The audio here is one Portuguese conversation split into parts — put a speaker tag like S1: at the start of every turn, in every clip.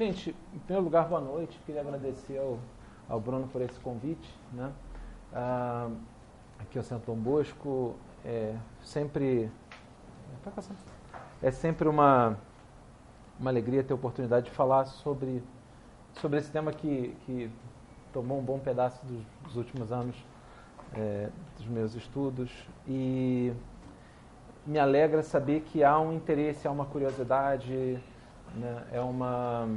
S1: Gente, em primeiro lugar, boa noite. Queria agradecer ao, ao Bruno por esse convite. Né? Ah, aqui ao Centro Dom Bosco é sempre é sempre uma, uma alegria ter a oportunidade de falar sobre, sobre esse tema que, que tomou um bom pedaço dos, dos últimos anos é, dos meus estudos e me alegra saber que há um interesse, há uma curiosidade, né, é uma.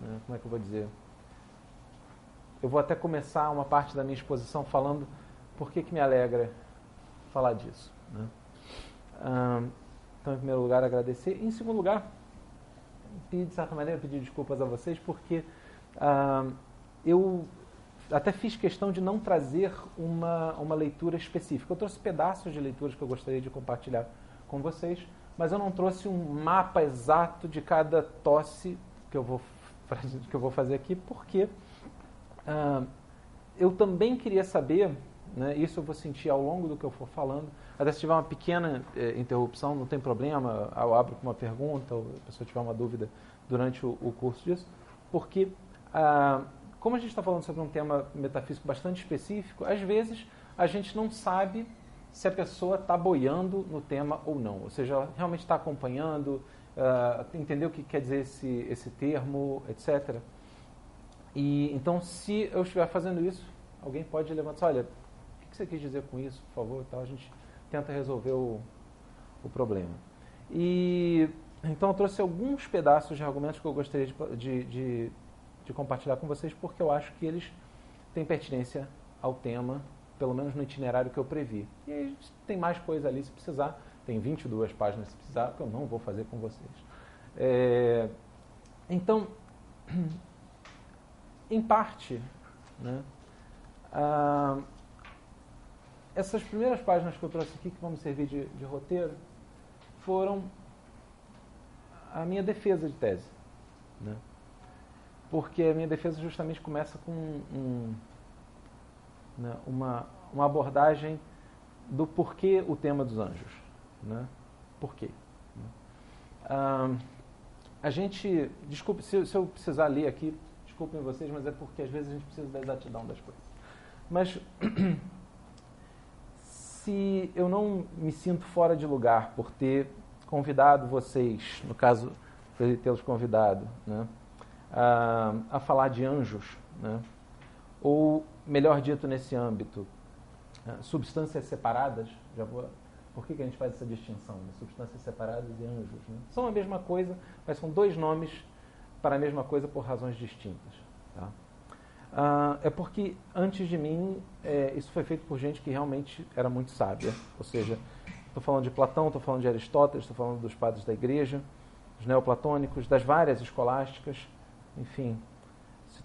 S1: Né, como é que eu vou dizer? Eu vou até começar uma parte da minha exposição falando por que, que me alegra falar disso. Né? então, em primeiro lugar, agradecer. Em segundo lugar, pedir, de certa maneira, pedir desculpas a vocês, porque eu até fiz questão de não trazer uma, uma leitura específica. Eu trouxe pedaços de leituras que eu gostaria de compartilhar com vocês, mas eu não trouxe um mapa exato de cada tosse que eu vou, que eu vou fazer aqui, porque uh, eu também queria saber, né, isso eu vou sentir ao longo do que eu for falando, até se tiver uma pequena eh, interrupção, não tem problema, eu abro com uma pergunta, ou a pessoa tiver uma dúvida durante o, o curso disso, porque uh, como a gente está falando sobre um tema metafísico bastante específico, às vezes a gente não sabe se a pessoa está boiando no tema ou não. Ou seja, ela realmente está acompanhando, uh, entendeu o que quer dizer esse, esse termo, etc. E então, se eu estiver fazendo isso, alguém pode levantar, olha, o que você quis dizer com isso, por favor? Então a gente tenta resolver o, o problema. E então eu trouxe alguns pedaços de argumentos que eu gostaria de, de, de de compartilhar com vocês, porque eu acho que eles têm pertinência ao tema, pelo menos no itinerário que eu previ. E aí tem mais coisa ali se precisar, tem 22 páginas se precisar, que eu não vou fazer com vocês. É, então, em parte, né, ah, essas primeiras páginas que eu trouxe aqui, que vão me servir de, de roteiro, foram a minha defesa de tese. Né? porque a minha defesa justamente começa com um, né, uma, uma abordagem do porquê o tema dos anjos. Né? Por quê? Ah, a gente, desculpe, se, se, eu precisar ler aqui, desculpem vocês, mas é porque às vezes a gente precisa da exatidão das coisas. Mas se eu não me sinto fora de lugar por ter convidado vocês, no caso, por tê-los convidado, né? a, a falar de anjos, né? ou, melhor dito, nesse âmbito, uh, substâncias separadas. Já vou, por que, que a gente faz essa distinção? Né? Substâncias separadas e anjos. Né? São a mesma coisa, mas são dois nomes para a mesma coisa por razões distintas. Tá? Uh, é porque, antes de mim, é, isso foi feito por gente que realmente era muito sábia. Ou seja, estou falando de Platão, estou falando de Aristóteles, estou falando dos padres da igreja, dos neoplatônicos, das várias escolásticas, enfim,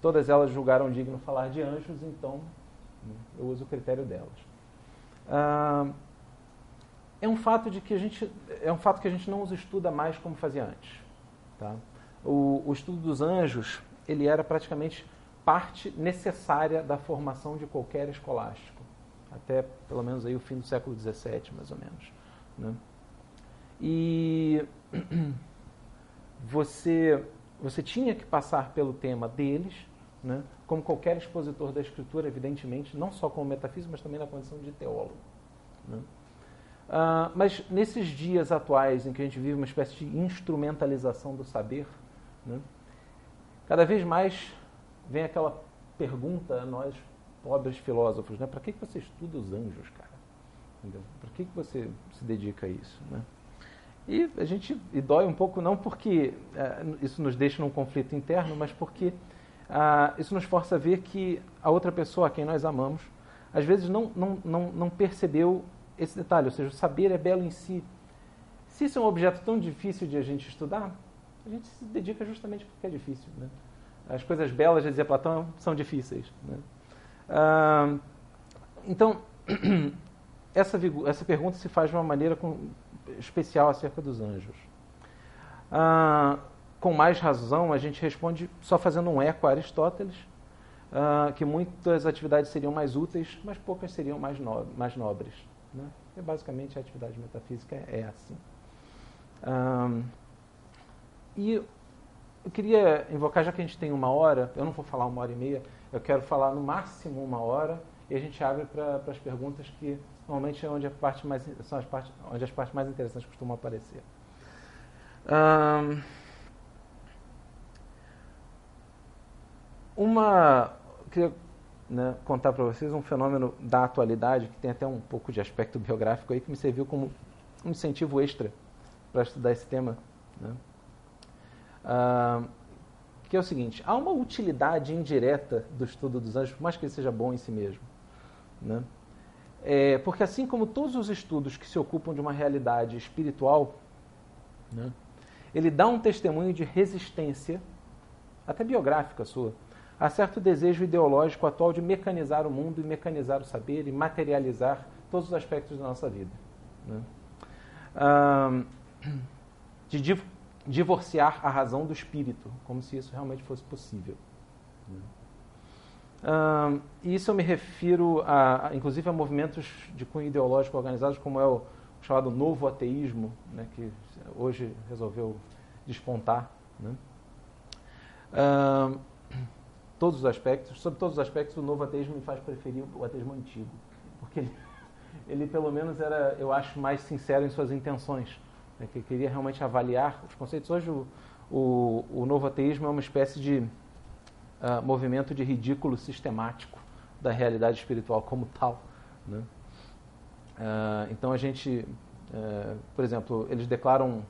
S1: todas elas julgaram digno falar de anjos, então eu uso o critério delas. Ah, é um fato de que a gente é um fato que a gente não os estuda mais como fazia antes. Tá? O, o estudo dos anjos ele era praticamente parte necessária da formação de qualquer escolástico, até pelo menos aí o fim do século XVII, mais ou menos. Né? E você você tinha que passar pelo tema deles, né? como qualquer expositor da escritura, evidentemente, não só como metafísico, mas também na condição de teólogo. Né? Uh, mas nesses dias atuais em que a gente vive uma espécie de instrumentalização do saber, né? cada vez mais vem aquela pergunta a nós, pobres filósofos, né? para que, que você estuda os anjos, cara? Para que, que você se dedica a isso? Né? E a gente e dói um pouco não porque é, isso nos deixa num conflito interno, mas porque ah, isso nos força a ver que a outra pessoa a quem nós amamos, às vezes não, não, não, não percebeu esse detalhe, ou seja, o saber é belo em si. Se isso é um objeto tão difícil de a gente estudar, a gente se dedica justamente porque é difícil. Né? As coisas belas, já dizia Platão, são difíceis. Né? Ah, então, essa, essa pergunta se faz de uma maneira com, especial acerca dos anjos. Ah, com mais razão, a gente responde só fazendo um eco a Aristóteles, ah, que muitas atividades seriam mais úteis, mas poucas seriam mais, no, mais nobres. Né? E basicamente a atividade metafísica é assim. Ah, e eu queria invocar, já que a gente tem uma hora, eu não vou falar uma hora e meia, eu quero falar no máximo uma hora e a gente abre para as perguntas que normalmente é onde, a parte mais, são as partes, onde as partes mais interessantes costumam aparecer. Um, uma. Queria né, contar para vocês um fenômeno da atualidade, que tem até um pouco de aspecto biográfico aí, que me serviu como um incentivo extra para estudar esse tema. Né? Uh, que é o seguinte: há uma utilidade indireta do estudo dos anjos, por mais que ele seja bom em si mesmo. Né? É, porque, assim como todos os estudos que se ocupam de uma realidade espiritual, né, ele dá um testemunho de resistência, até biográfica sua, a certo desejo ideológico atual de mecanizar o mundo e mecanizar o saber e materializar todos os aspectos da nossa vida. Né? Ah, de divorciar a razão do espírito, como se isso realmente fosse possível. E isso eu me refiro, a, a, inclusive, a movimentos de cunho ideológico organizados, como é o chamado novo ateísmo, né, que hoje resolveu despontar. Né? Todos os aspectos, sobre todos os aspectos, o novo ateísmo me faz preferir o ateísmo antigo, porque ele, ele pelo menos era, eu acho, mais sincero em suas intenções né, que queria realmente avaliar os conceitos. Hoje o, o, o novo ateísmo é uma espécie de uh, movimento de ridículo sistemático da realidade espiritual como tal. Né? Uh, então a gente, uh, por exemplo, eles declaram,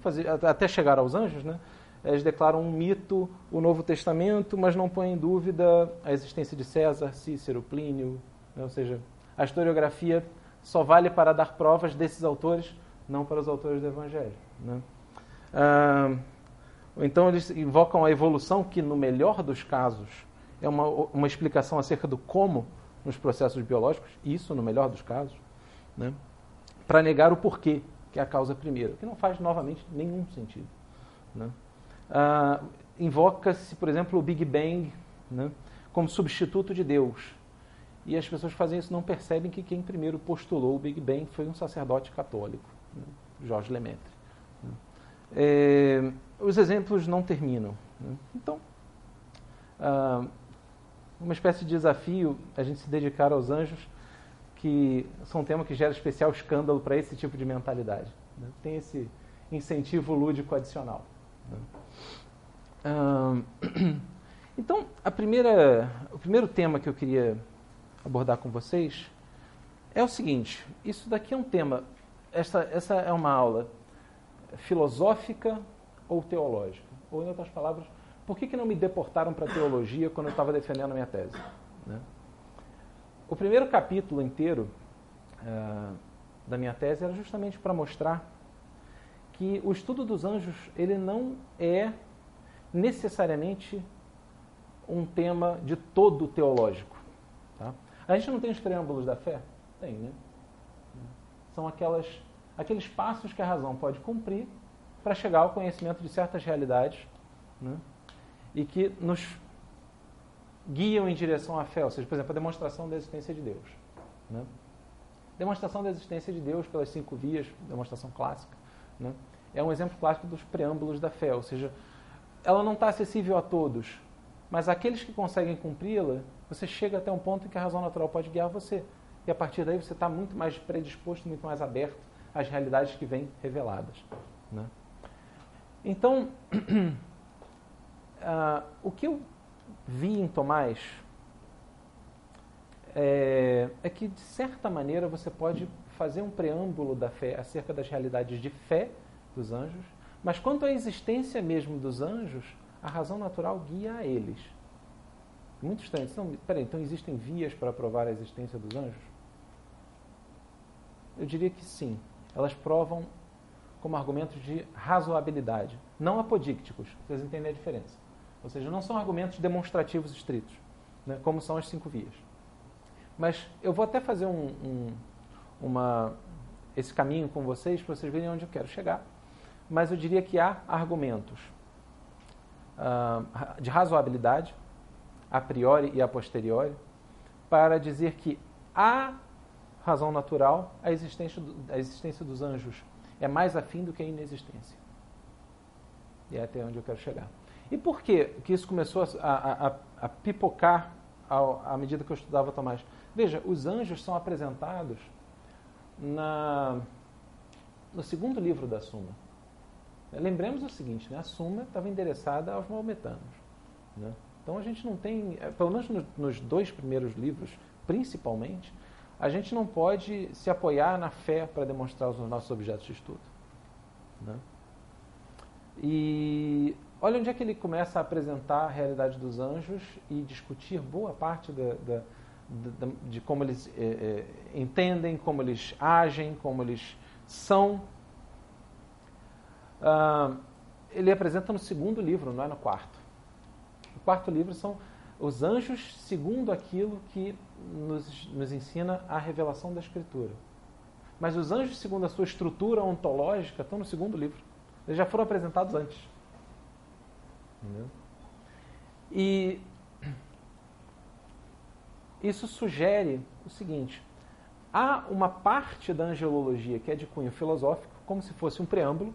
S1: fazer, até chegar aos anjos, né? Eles declaram um mito, o Novo Testamento, mas não põem em dúvida a existência de César, Cícero, Plínio, né? ou seja, a historiografia só vale para dar provas desses autores não para os autores do Evangelho. Né? Ah, então eles invocam a evolução, que no melhor dos casos é uma, uma explicação acerca do como nos processos biológicos, isso no melhor dos casos, né? para negar o porquê, que é a causa primeira, que não faz novamente nenhum sentido. Né? Ah, Invoca-se, por exemplo, o Big Bang né? como substituto de Deus. E as pessoas que fazem isso não percebem que quem primeiro postulou o Big Bang foi um sacerdote católico. Né? Jorge Lemaitre. Né? É, os exemplos não terminam. Né? Então, ah, uma espécie de desafio a gente se dedicar aos anjos, que são um tema que gera especial escândalo para esse tipo de mentalidade. Né? Tem esse incentivo lúdico adicional. Né? Então, a primeira, o primeiro tema que eu queria abordar com vocês é o seguinte: isso daqui é um tema essa, essa é uma aula filosófica ou teológica? Ou, em outras palavras, por que, que não me deportaram para a teologia quando eu estava defendendo a minha tese? Né? O primeiro capítulo inteiro uh, da minha tese era justamente para mostrar que o estudo dos anjos ele não é necessariamente um tema de todo teológico. Tá? A gente não tem os preâmbulos da fé? Tem, né? são aquelas, aqueles passos que a razão pode cumprir para chegar ao conhecimento de certas realidades né? e que nos guiam em direção à fé, ou seja, por exemplo, a demonstração da existência de Deus. Né? Demonstração da existência de Deus pelas cinco vias, demonstração clássica, né? é um exemplo clássico dos preâmbulos da fé, ou seja, ela não está acessível a todos, mas aqueles que conseguem cumpri-la, você chega até um ponto em que a razão natural pode guiar você e a partir daí você está muito mais predisposto, muito mais aberto às realidades que vêm reveladas. Né? Então, uh, o que eu vi em Tomás é, é, que, de certa maneira, você pode fazer um preâmbulo da fé acerca das realidades de fé dos anjos, mas quanto à existência mesmo dos anjos, a razão natural guia a eles. Muito estranho. Então, peraí, então existem vias para provar a existência dos anjos? Eu diria que sim. Elas provam como argumentos de razoabilidade, não apodícticos. Vocês entendem a diferença. Ou seja, não são argumentos demonstrativos estritos, né, como são as cinco vias. Mas eu vou até fazer um, um, uma, esse caminho com vocês para vocês verem onde eu quero chegar. Mas eu diria que há argumentos uh, de razoabilidade, a priori e a posteriori, para dizer que há razão natural, a existência, a existência dos anjos é mais afim do que a inexistência. E é até onde eu quero chegar. E por que, que isso começou a, a, a pipocar ao, à medida que eu estudava Tomás? Veja, os anjos são apresentados na, no segundo livro da Suma. Lembremos o seguinte, né? a Suma estava endereçada aos maometanos. Né? Então a gente não tem, é, pelo menos nos dois primeiros livros, principalmente, a gente não pode se apoiar na fé para demonstrar os nossos objetos de estudo. Né? E olha onde é que ele começa a apresentar a realidade dos anjos e discutir boa parte da, da, da, de como eles é, é, entendem, como eles agem, como eles são. Ah, ele apresenta no segundo livro, não é no quarto. O quarto livro são os anjos segundo aquilo que nos, nos ensina a revelação da Escritura. Mas os anjos, segundo a sua estrutura ontológica, estão no segundo livro. Eles já foram apresentados antes. Entendeu? E isso sugere o seguinte: há uma parte da angelologia que é de cunho filosófico, como se fosse um preâmbulo,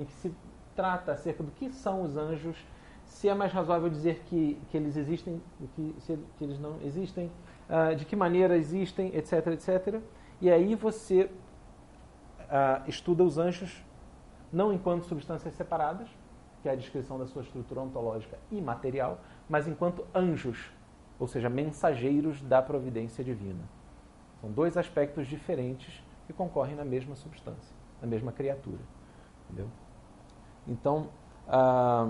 S1: em que se trata acerca do que são os anjos, se é mais razoável dizer que, que eles existem que se que eles não existem, uh, de que maneira existem, etc, etc. E aí você uh, estuda os anjos não enquanto substâncias separadas, que é a descrição da sua estrutura ontológica e material, mas enquanto anjos, ou seja, mensageiros da providência divina. São dois aspectos diferentes que concorrem na mesma substância, na mesma criatura. Entendeu? Então, ah,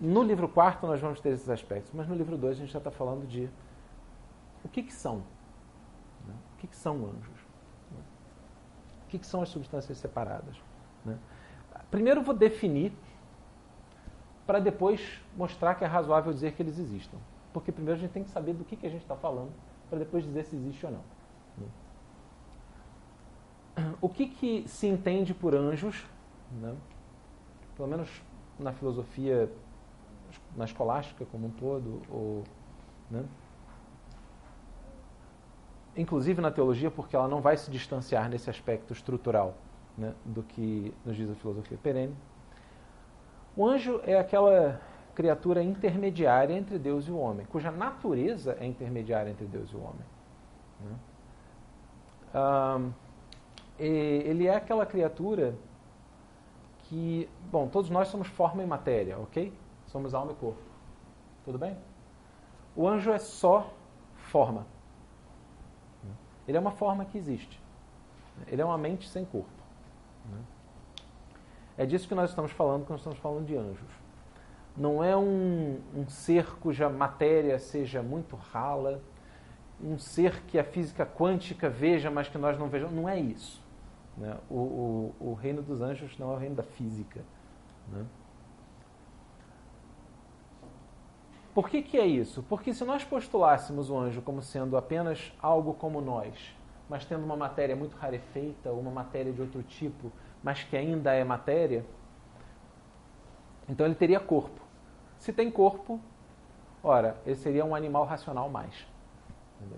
S1: no livro quarto nós vamos ter esses aspectos, mas no livro 2 a gente já está falando de o que, que são. Né? O que, que são anjos? Né? O que, que são as substâncias separadas? Né? Primeiro vou definir, para depois mostrar que é razoável dizer que eles existam. Porque primeiro a gente tem que saber do que, que a gente está falando, para depois dizer se existe ou não. Né? O que, que se entende por anjos, né? pelo menos na filosofia, na escolástica como um todo, ou, né? inclusive na teologia, porque ela não vai se distanciar nesse aspecto estrutural né, do que nos diz a filosofia perene. O anjo é aquela criatura intermediária entre Deus e o homem, cuja natureza é intermediária entre Deus e o homem. Né? ele é aquela criatura que, bom, todos nós somos forma e matéria, ok? Somos alma e corpo. Tudo bem? O anjo é só forma. Ele é uma forma que existe. Ele é uma mente sem corpo. É disso que nós estamos falando quando estamos falando de anjos. Não é um, um ser cuja matéria seja muito rala, um ser que a física quântica veja, mas que nós não vejamos. Não é isso. Né? O, o, o, reino dos anjos não é o reino da física. Né? Por que, que é isso? Porque se nós postulássemos o anjo como sendo apenas algo como nós, mas tendo uma matéria muito rarefeita, ou uma matéria de outro tipo, mas que ainda é matéria, então ele teria corpo. Se tem corpo, ora, ele seria um animal racional mais.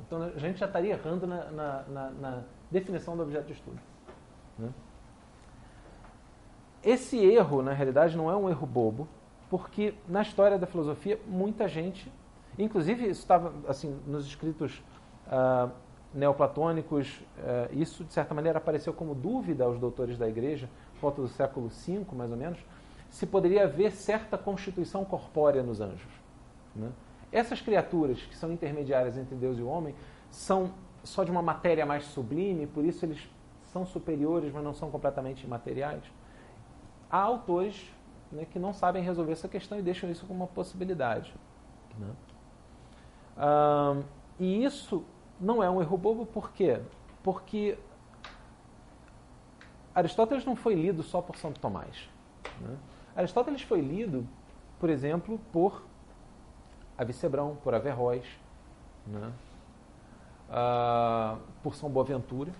S1: Então a gente já estaria errando na, na, na, na definição do objeto de estudo. Né? Esse erro, na realidade, não é um erro bobo, porque na história da filosofia, muita gente, inclusive isso estava assim, nos escritos uh, neoplatônicos, eh, isso de certa maneira apareceu como dúvida aos doutores da igreja, volta do século V mais ou menos, se poderia haver certa constituição corpórea nos anjos. Né? Essas criaturas que são intermediárias entre Deus e o homem são só de uma matéria mais sublime, por isso eles são superiores, mas não são completamente imateriais. Há autores né, que não sabem resolver essa questão e deixam isso como uma possibilidade. Né? Ah, e isso não é um erro bobo, por quê? Porque Aristóteles não foi lido só por Santo Tomás. Né? Aristóteles foi lido, por exemplo, por Avicebrão, por Averroes, né? uh, por São Boaventura.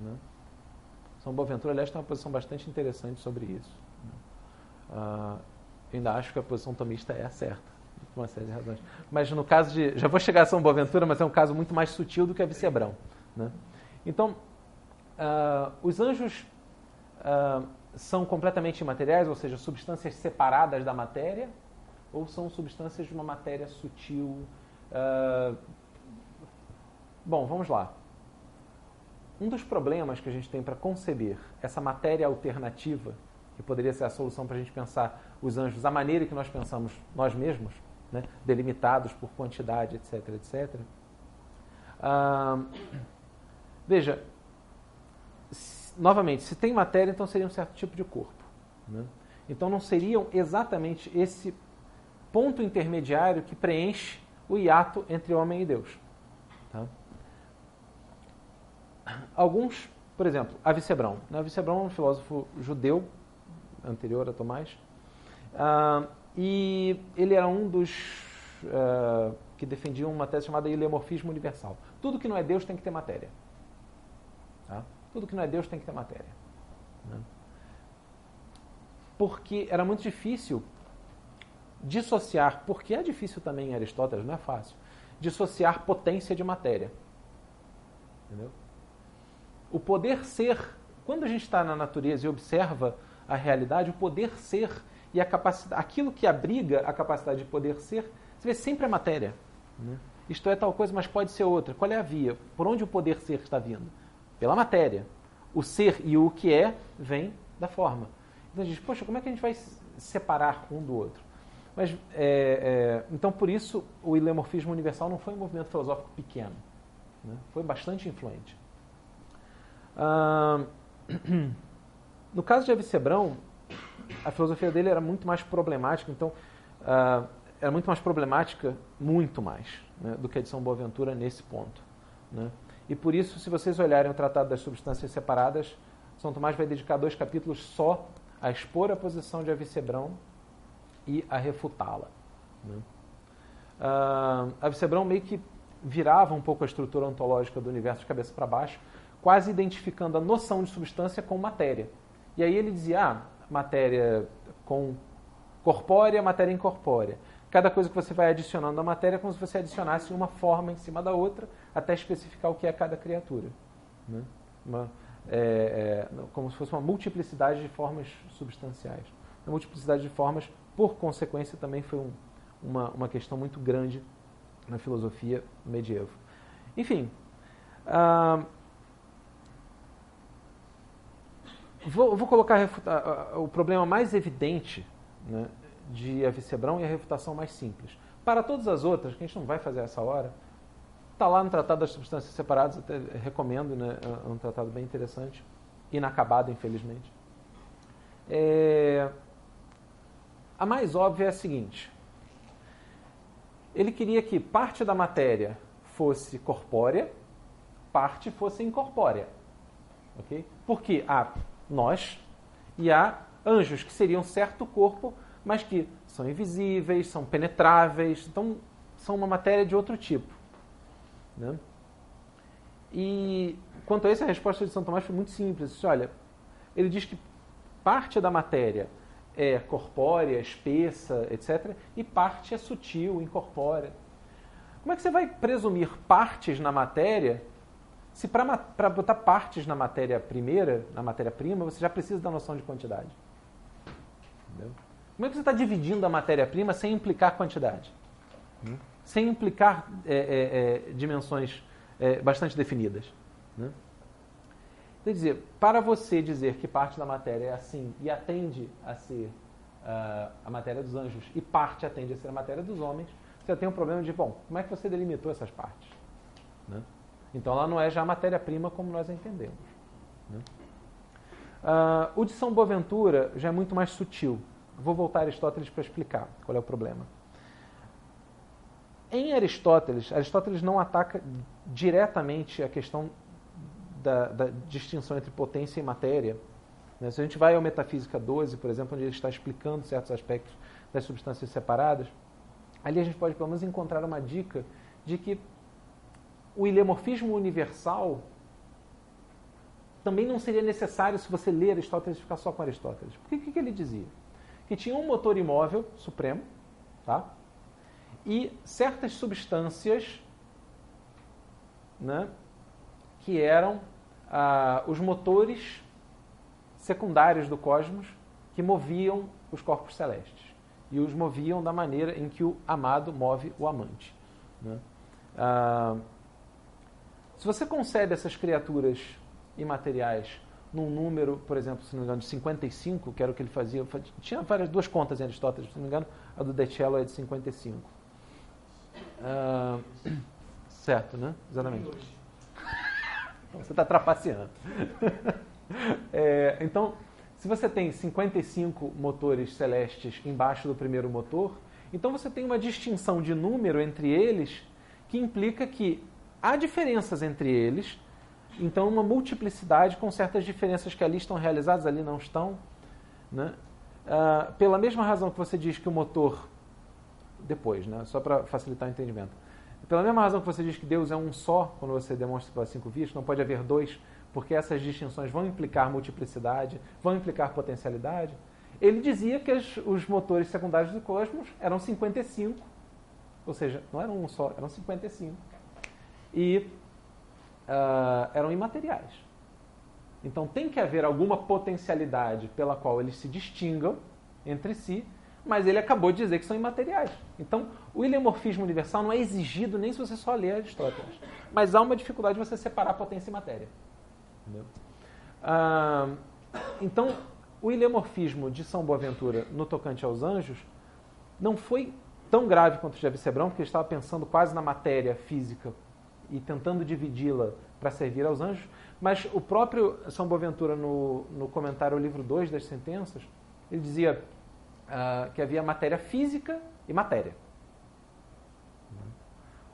S1: Né? São Boaventura, aliás, tem uma posição bastante interessante sobre isso. Né? Uh, ainda acho que a posição tomista é a certa por uma série de razões. Mas no caso de. Já vou chegar a São Boaventura, mas é um caso muito mais sutil do que a Vicebrão. Né? Então, uh, os anjos uh, são completamente imateriais, ou seja, substâncias separadas da matéria, ou são substâncias de uma matéria sutil. Bom, vamos lá. Um dos problemas que a gente tem para conceber essa matéria alternativa, que poderia ser a solução para a gente pensar os anjos da maneira que nós pensamos nós mesmos, né, delimitados por quantidade, etc, etc. Uh... veja, novamente, se tem matéria, então seria um certo tipo de corpo. Né? Então não seriam exatamente esse ponto intermediário que preenche o hiato entre homem e Deus. Tá? Alguns, por exemplo, Avicebrão. Né? Avicebrão é um filósofo judeu, anterior a Tomás, uh, e ele era um dos uh, que defendiam uma tese chamada ilemorfismo universal. Tudo que não é Deus tem que ter matéria. Tá? Tudo que não é Deus tem que ter matéria. Né? Porque era muito difícil dissociar, porque é difícil também em Aristóteles, não é fácil, dissociar potência de matéria. Entendeu? O poder ser, quando a gente está na natureza e observa a realidade, o poder ser e a capacidade, aquilo que abriga a capacidade de poder ser, você vê sempre a matéria. Né? Isto é tal coisa, mas pode ser outra. Qual é a via? Por onde o poder ser está vindo? pela matéria. O ser e o que é vem da forma. Então a gente poxa, como é que a gente vai separar um do outro? Mas, é, é, então, por isso, o ilemorfismo universal não foi um movimento filosófico pequeno. Né? Foi bastante influente. Ah, no caso de Avicebron, a filosofia dele era muito mais problemática, então, ah, era muito mais problemática, muito mais, né, do que a de São Boaventura nesse ponto. Né? E por isso, se vocês olharem o Tratado das Substâncias Separadas, São Tomás vai dedicar dois capítulos só a expor a posição de Avicebrão e a refutá-la. Né? Uh, Avicebrão meio que virava um pouco a estrutura ontológica do universo de cabeça para baixo, quase identificando a noção de substância com matéria. E aí ele dizia, ah, matéria com corpórea, matéria incorpórea. Cada coisa que você vai adicionando à matéria é como se você adicionasse uma forma em cima da outra, até especificar o que é cada criatura. Né? Uma, é, é, como se fosse uma multiplicidade de formas substanciais. A multiplicidade de formas, por consequência, também foi um, uma, uma questão muito grande na filosofia medieval. Enfim, ah, vou, vou, colocar o problema mais evidente né, de Avicebrão e a refutação mais simples. Para todas as outras, que a gente não vai fazer essa hora, Está lá no Tratado das Substâncias Separadas, até recomendo, né? é um tratado bem interessante, inacabado, infelizmente. É... A mais óbvia é a seguinte: ele queria que parte da matéria fosse corpórea, parte fosse incorpórea. Okay? Porque há nós e há anjos que seriam certo corpo, mas que são invisíveis, são penetráveis, então são uma matéria de outro tipo. Né? E quanto a isso, a resposta de São Tomás foi muito simples. Olha, ele diz que parte da matéria é corpórea, espessa, etc., e parte é sutil, incorpórea. Como é que você vai presumir partes na matéria se para botar partes na matéria primeira, na matéria-prima, você já precisa da noção de quantidade? Entendeu? Como é que você está dividindo a matéria-prima sem implicar quantidade? Hum? sem implicar é, é, é, dimensões é, bastante definidas. Né? Quer dizer, para você dizer que parte da matéria é assim e atende a ser uh, a matéria dos anjos e parte atende a ser a matéria dos homens, você tem um problema de, bom, como é que você delimitou essas partes? Né? Então ela não é já matéria-prima como nós entendemos. Né? Uh, o de São Boaventura já é muito mais sutil. Vou voltar a Aristóteles para explicar qual é o problema. Em Aristóteles, Aristóteles não ataca diretamente a questão da, da distinção entre potência e matéria. Né? Se a gente vai ao Metafísica 12, por exemplo, onde ele está explicando certos aspectos das substâncias separadas, ali a gente pode pelo menos encontrar uma dica de que o ilemorfismo universal também não seria necessário se você ler Aristóteles ficar só com Aristóteles. Porque o que, que ele dizia? Que tinha um motor imóvel supremo, tá? e certas substâncias né, que eram ah, os motores secundários do cosmos que moviam os corpos celestes e os moviam da maneira em que o amado move o amante. Né? Ah, se você concebe essas criaturas imateriais num número, por exemplo, se não me engano, de 55, que era o que ele fazia, tinha várias duas contas em Aristóteles, se não me engano, a do De Cello é de 55. Ah, certo, né? Exatamente. Você está trapaceando. é, então, se você tem 55 motores celestes embaixo do primeiro motor, então você tem uma distinção de número entre eles que implica que há diferenças entre eles, então uma multiplicidade com certas diferenças que ali estão realizadas, ali não estão. Né? Uh, pela mesma razão que você diz que o motor. Depois, né? só para facilitar o entendimento. Pela mesma razão que você diz que Deus é um só, quando você demonstra pelas cinco vistas, não pode haver dois, porque essas distinções vão implicar multiplicidade, vão implicar potencialidade. Ele dizia que os motores secundários do cosmos eram 55, ou seja, não eram um só, eram 55. E uh, eram imateriais. Então tem que haver alguma potencialidade pela qual eles se distingam entre si, mas ele acabou de dizer que são imateriais. Então o ilemorfismo universal não é exigido nem se você só ler Aristóteles. Mas há uma dificuldade de você separar potência e matéria. Ah, então, o ilemorfismo de São Boaventura no tocante aos anjos não foi tão grave quanto o de Avicebron, porque ele estava pensando quase na matéria física e tentando dividi-la para servir aos anjos, mas o próprio São Boaventura, no, no comentário ao livro 2 das sentenças, ele dizia uh, que havia matéria física e matéria.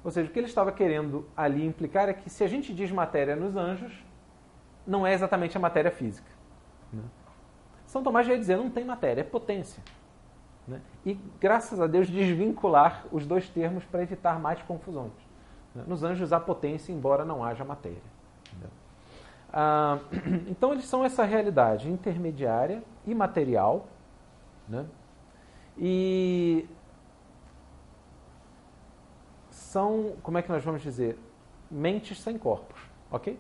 S1: Ou seja, o que ele estava querendo ali implicar é que se a gente diz matéria nos anjos, não é exatamente a matéria física. Né? São Tomás ia dizer, não tem matéria, é potência. Né? E, graças a Deus, desvincular os dois termos para evitar mais confusões. Né? Nos anjos há potência, embora não haja matéria. Ah, então, eles são essa realidade intermediária, imaterial, né? e são, como é que nós vamos dizer, mentes sem corpos, ok?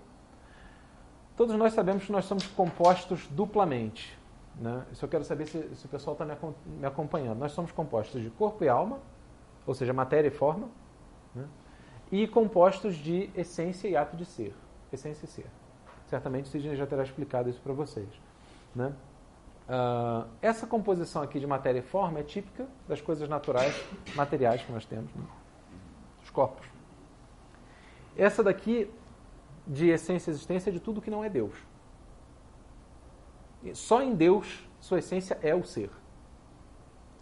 S1: Todos nós sabemos que nós somos compostos duplamente. Né? Isso eu quero saber se, se o pessoal está me, acompanhando. Nós somos compostos de corpo e alma, ou seja, matéria e forma? E compostos de essência e ato de ser. Essência e ser. Certamente Sidney já terá explicado isso para vocês. Né? Uh, essa composição aqui de matéria e forma é típica das coisas naturais, materiais que nós temos, né? dos corpos. Essa daqui de essência e existência de tudo que não é Deus. Só em Deus sua essência é o ser.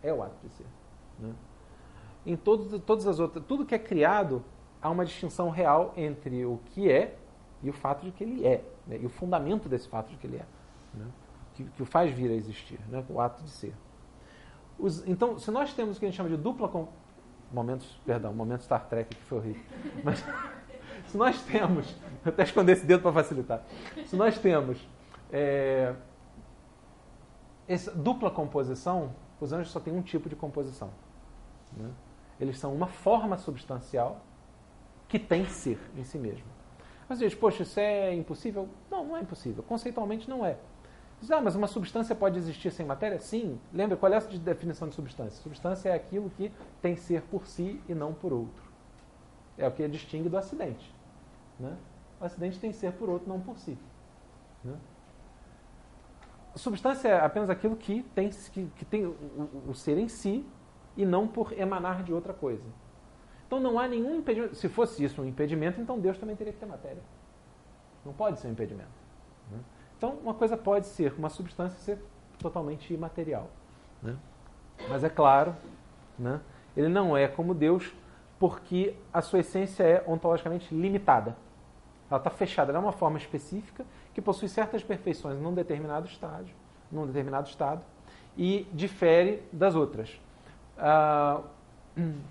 S1: É o ato de ser. Né? Em todos, todas as outras, tudo que é criado, há uma distinção real entre o que é e o fato de que ele é. Né? E o fundamento desse fato de que ele é. Né? Que, que, o faz vir a existir, né? o ato de ser. Os, então, se nós temos o que a gente chama de dupla. Com, momentos, perdão, momento Star Trek que foi horrível. Mas, se nós temos, vou até esconder esse dedo para facilitar. Se nós temos é, essa dupla composição, os anjos só têm um tipo de composição. Né? Eles são uma forma substancial que tem ser em si mesmo. Mas diz, poxa, isso é impossível? Não, não é impossível. Conceitualmente não é. Diz, ah, mas uma substância pode existir sem matéria? Sim. Lembra qual é a definição de substância? Substância é aquilo que tem ser por si e não por outro. É o que distingue do acidente. Né? O acidente tem ser por outro, não por si. Né? Substância é apenas aquilo que tem, que, que tem o, o, ser em si e não por emanar de outra coisa. Então não há nenhum impedimento. Se fosse isso um impedimento, então Deus também teria que ter matéria. Não pode ser um impedimento. Né? Então uma coisa pode ser, uma substância ser totalmente imaterial. Né? Mas é claro, né? ele não é como Deus porque a sua essência é ontologicamente limitada. Ela está fechada, ela é uma forma específica que possui certas perfeições num determinado estágio, num determinado estado, e difere das outras. Ah,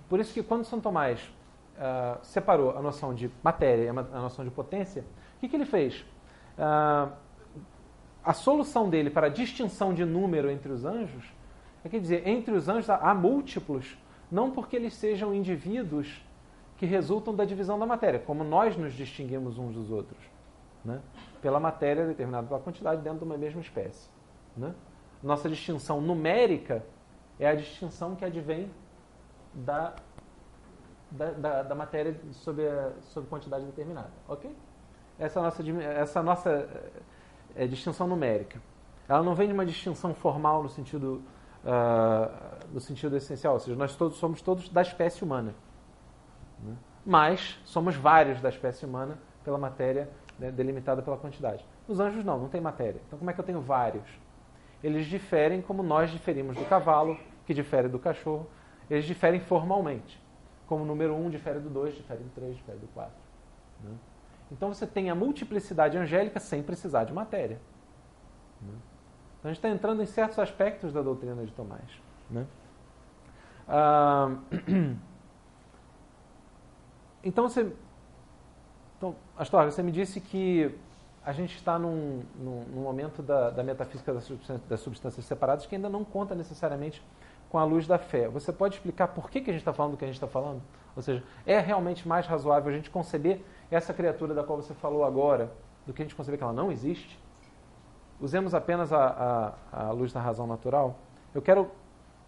S1: por isso que quando São Tomás ah, separou a noção de matéria e a noção de potência, o que, que ele fez? Ah, a solução dele para a distinção de número entre os anjos é quer dizer, entre os anjos há múltiplos, não porque eles sejam indivíduos que resultam da divisão da matéria, como nós nos distinguimos uns dos outros. né? pela matéria determinada pela quantidade dentro de uma mesma espécie. Né? Nossa distinção numérica é a distinção que advém da, da, da, da matéria sobre, a, sobre quantidade determinada. Ok? Essa nossa, essa nossa é, distinção numérica. Ela não vem de uma distinção formal no sentido, uh, no sentido essencial, ou seja, nós todos somos todos da espécie humana. Né? Mas somos vários da espécie humana pela matéria né, delimitada pela quantidade. Os anjos não, não tem matéria. Então como é que eu tenho vários? Eles diferem como nós diferimos do cavalo, que difere do cachorro. Eles diferem formalmente. Como o número 1 um difere do 2, difere do 3, difere do 4. Né? Então você tem a multiplicidade angélica sem precisar de matéria. Né? Então a gente está entrando em certos aspectos da doutrina de Tomás. Né? Ah, então você. Então, Astor, você me disse que a gente está num, num, num momento da, da metafísica das substâncias, das substâncias, separadas que ainda não conta necessariamente com a luz da fé. Você pode explicar por que, que a gente está falando do que a gente está falando? Ou seja, é realmente mais razoável a gente conceber essa criatura da qual você falou agora do que a gente conceber que ela não existe? usemos apenas a, a, a luz da razão natural, eu quero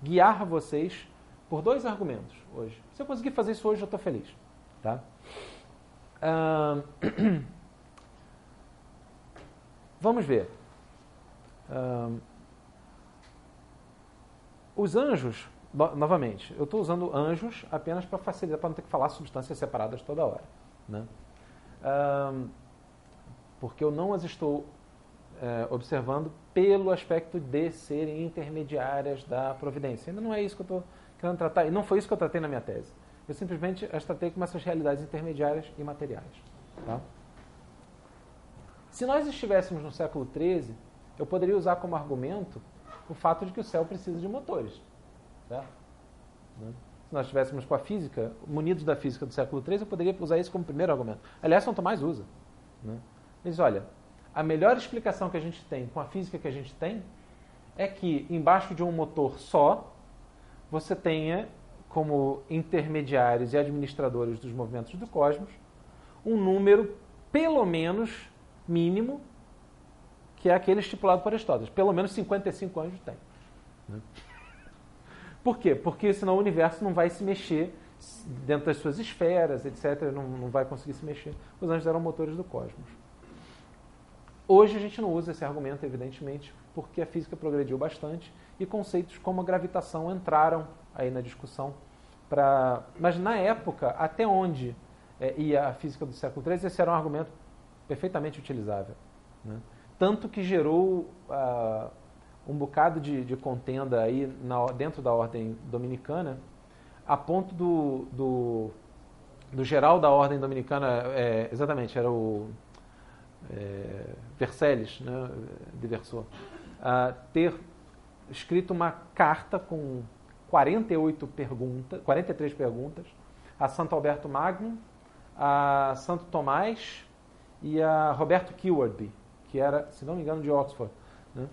S1: guiar vocês por dois argumentos hoje. Se eu conseguir fazer isso hoje, eu estou feliz. Tá? Uh, vamos ver. Uh, os anjos, novamente, eu estou usando anjos apenas para facilitar, para não ter que falar substâncias separadas toda hora. Né? Uh, porque eu não as estou é, observando pelo aspecto de serem intermediárias da providência. Ainda não é isso que eu estou querendo tratar, e não foi isso que eu tratei na minha tese. Eu simplesmente as tratei como essas realidades intermediárias e materiais. Tá? Se nós estivéssemos no século XIII, eu poderia usar como argumento o fato de que o céu precisa de motores. Certo? Né? Se nós estivéssemos com a física, munidos da física do século XIII, eu poderia usar isso como primeiro argumento. Aliás, São Tomás usa. Né? Diz, olha, a melhor explicação que a gente tem com a física que a gente tem é que embaixo de um motor só você tenha como intermediários e administradores dos movimentos do cosmos um número pelo menos mínimo que é aquele estipulado por Aristóteles. Pelo menos 55 anjos tem. Né? Por quê? Porque senão o universo não vai se mexer dentro das suas esferas, etc. Não, não vai conseguir se mexer. Os anjos eram motores do cosmos. Hoje a gente não usa esse argumento, evidentemente, porque a física progrediu bastante e conceitos como a gravitação entraram aí na discussão. Pra... Mas na época, até onde é, ia a física do século XIII, esse era um argumento perfeitamente utilizável. Né? Tanto que gerou uh, um bocado de, de contenda aí na, dentro da ordem dominicana, a ponto do, do, do geral da ordem dominicana, é, exatamente, era o é, Vercelles, né, de Verso, a ter escrito uma carta com 48 perguntas, 43 perguntas a Santo Alberto Magno, a Santo Tomás e a Roberto Kewarby, que era, se não me engano, de Oxford. Né?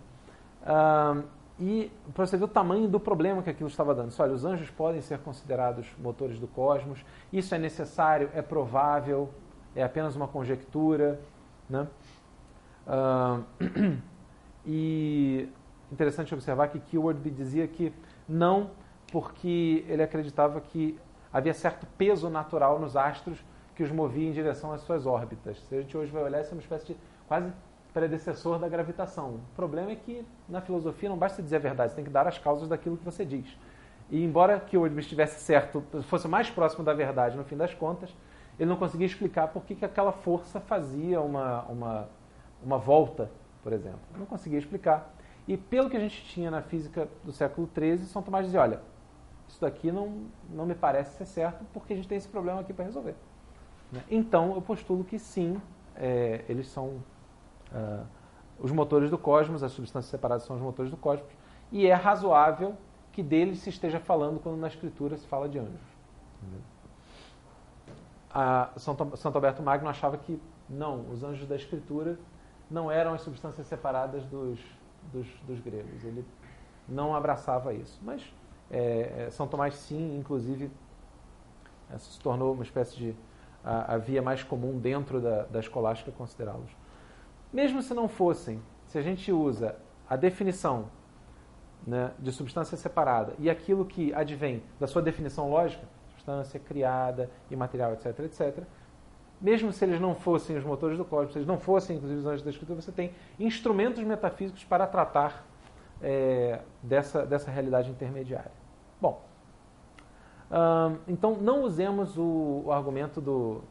S1: E para você ver o tamanho do problema que aquilo estava dando. Olha, os anjos podem ser considerados motores do cosmos, isso é necessário, é provável, é apenas uma conjectura. Né? E interessante observar que Keyword dizia que não, porque ele acreditava que havia certo peso natural nos astros que os movia em direção às suas órbitas. Se a gente hoje vai olhar, isso é uma espécie de quase predecessor da gravitação. O problema é que na filosofia não basta dizer a verdade, você tem que dar as causas daquilo que você diz. E embora que o estivesse certo, fosse mais próximo da verdade no fim das contas, ele não conseguia explicar por que, que aquela força fazia uma, uma, uma volta, por exemplo. Não conseguia explicar. E pelo que a gente tinha na física do século XIII, São Tomás dizia, olha, isso daqui não, não me parece ser certo porque a gente tem esse problema aqui para resolver. Então, eu postulo que sim, é, eles são uh, os motores do cosmos, as substâncias separadas são os motores do cosmos, e é razoável que deles se esteja falando quando na escritura se fala de anjos. Santo, Santo Alberto Magno achava que não, os anjos da Escritura não eram as substâncias separadas dos, dos, dos gregos. Ele não abraçava isso. Mas é, é São Tomás, sim, inclusive, se tornou uma espécie de a, a via mais comum dentro da, da escolástica considerá-los mesmo se não fossem, se a gente usa a definição né, de substância separada e aquilo que advém da sua definição lógica, substância criada, imaterial, etc., etc., mesmo se eles não fossem os motores do cosmos, se eles não fossem, inclusive, os anjos da escritura, você tem instrumentos metafísicos para tratar é, dessa, dessa realidade intermediária. Bom, hum, então não usemos o, o argumento do,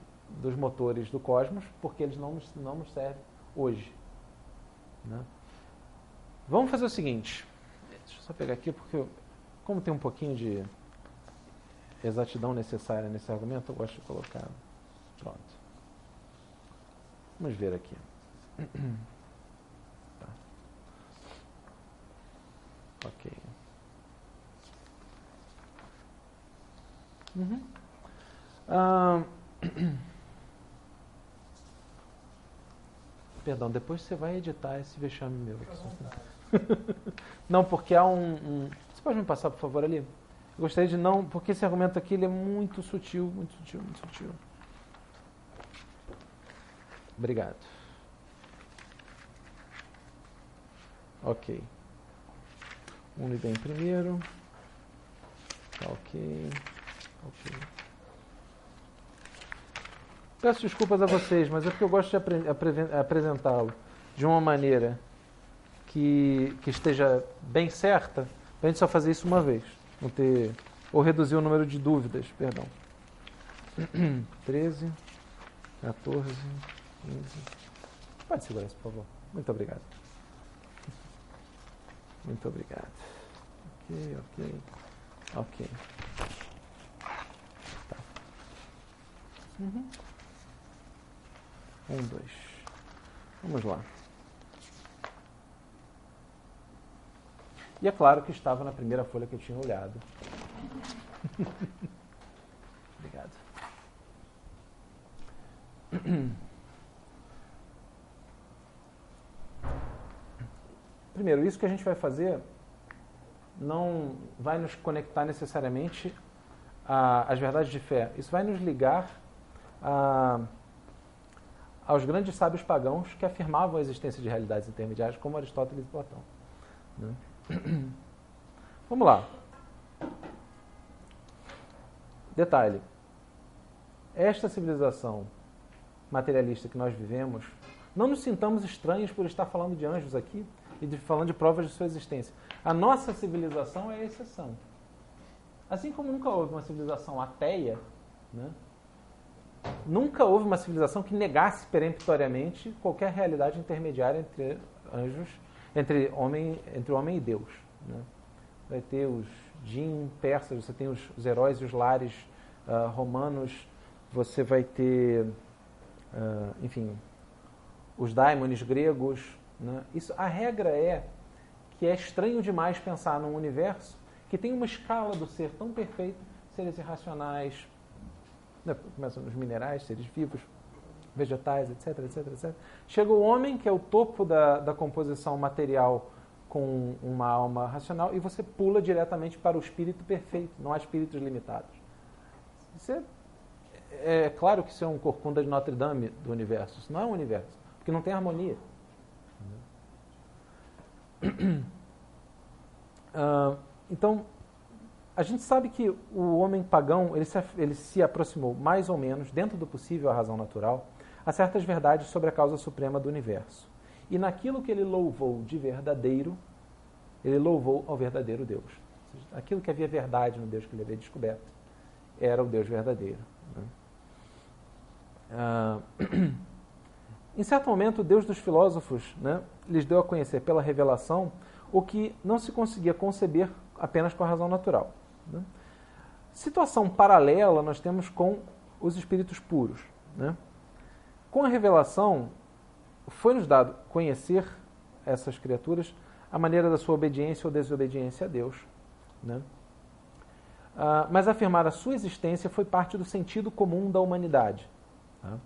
S1: dos motores do cosmos, porque eles não nos, não nos servem hoje. Né? Vamos fazer o seguinte. Deixa eu só pegar aqui, porque eu, como tem um pouquinho de exatidão necessária nesse argumento, eu gosto de colocar. Pronto. Vamos ver aqui. Tá. Ok. Uhum. Ah, Perdão, depois você vai editar esse vexame meu. Não, porque há um, um, Você pode me passar, por favor, ali? Eu gostaria de não. Porque esse argumento aqui ele é muito sutil, muito sutil, muito sutil. Obrigado. Ok. Um vem primeiro. Ok. Ok. Peço desculpas a vocês, mas é porque eu gosto de apre apresentá-lo de uma maneira que, que esteja bem certa, para a gente só fazer isso uma vez. Não ter, ou reduzir o número de dúvidas, perdão. 13, 14, 15. Pode segurar isso, por favor. Muito obrigado. Muito obrigado. Ok, ok. Ok. Tá. Uhum. Um, dois. Vamos lá. E é claro que estava na primeira folha que eu tinha olhado. Obrigado. Primeiro, isso que a gente vai fazer não vai nos conectar necessariamente às verdades de fé. Isso vai nos ligar a aos grandes sábios pagãos que afirmavam a existência de realidades intermediárias, como Aristóteles e Platão. Né? Vamos lá. Detalhe: esta civilização materialista que nós vivemos, não nos sintamos estranhos por estar falando de anjos aqui e de, falando de provas de sua existência. A nossa civilização é a exceção. Assim como nunca houve uma civilização ateia, né? Nunca houve uma civilização que negasse peremptoriamente qualquer realidade intermediária entre anjos, entre homem, entre homem e Deus. Né? Vai ter os Jin persas, você tem os, os heróis e os lares uh, romanos, você vai ter, uh, enfim, os daimones gregos. Né? Isso, a regra é que é estranho demais pensar num universo que tem uma escala do ser tão perfeito, seres irracionais, né, começam nos minerais, seres vivos, vegetais, etc, etc, etc. Chega o homem, que é o topo da, da composição material com uma alma racional, e você pula diretamente para o espírito perfeito, não há espíritos limitados. Isso é, é claro que isso é um corcunda de Notre Dame do universo, isso não é um universo, porque não tem harmonia. Uh, então, a gente sabe que o homem pagão ele se, ele se aproximou mais ou menos, dentro do possível à razão natural, a certas verdades sobre a causa suprema do universo. E naquilo que ele louvou de verdadeiro, ele louvou ao verdadeiro Deus. Aquilo que havia verdade no Deus que ele havia descoberto era o Deus verdadeiro. Né? Ah, em certo momento, o Deus dos filósofos né, lhes deu a conhecer pela revelação o que não se conseguia conceber apenas com a razão natural. Né? Situação paralela nós temos com os espíritos puros. Né? Com a revelação, foi-nos dado conhecer essas criaturas, a maneira da sua obediência ou desobediência a Deus. Né? Ah, mas afirmar a sua existência foi parte do sentido comum da humanidade. Tá?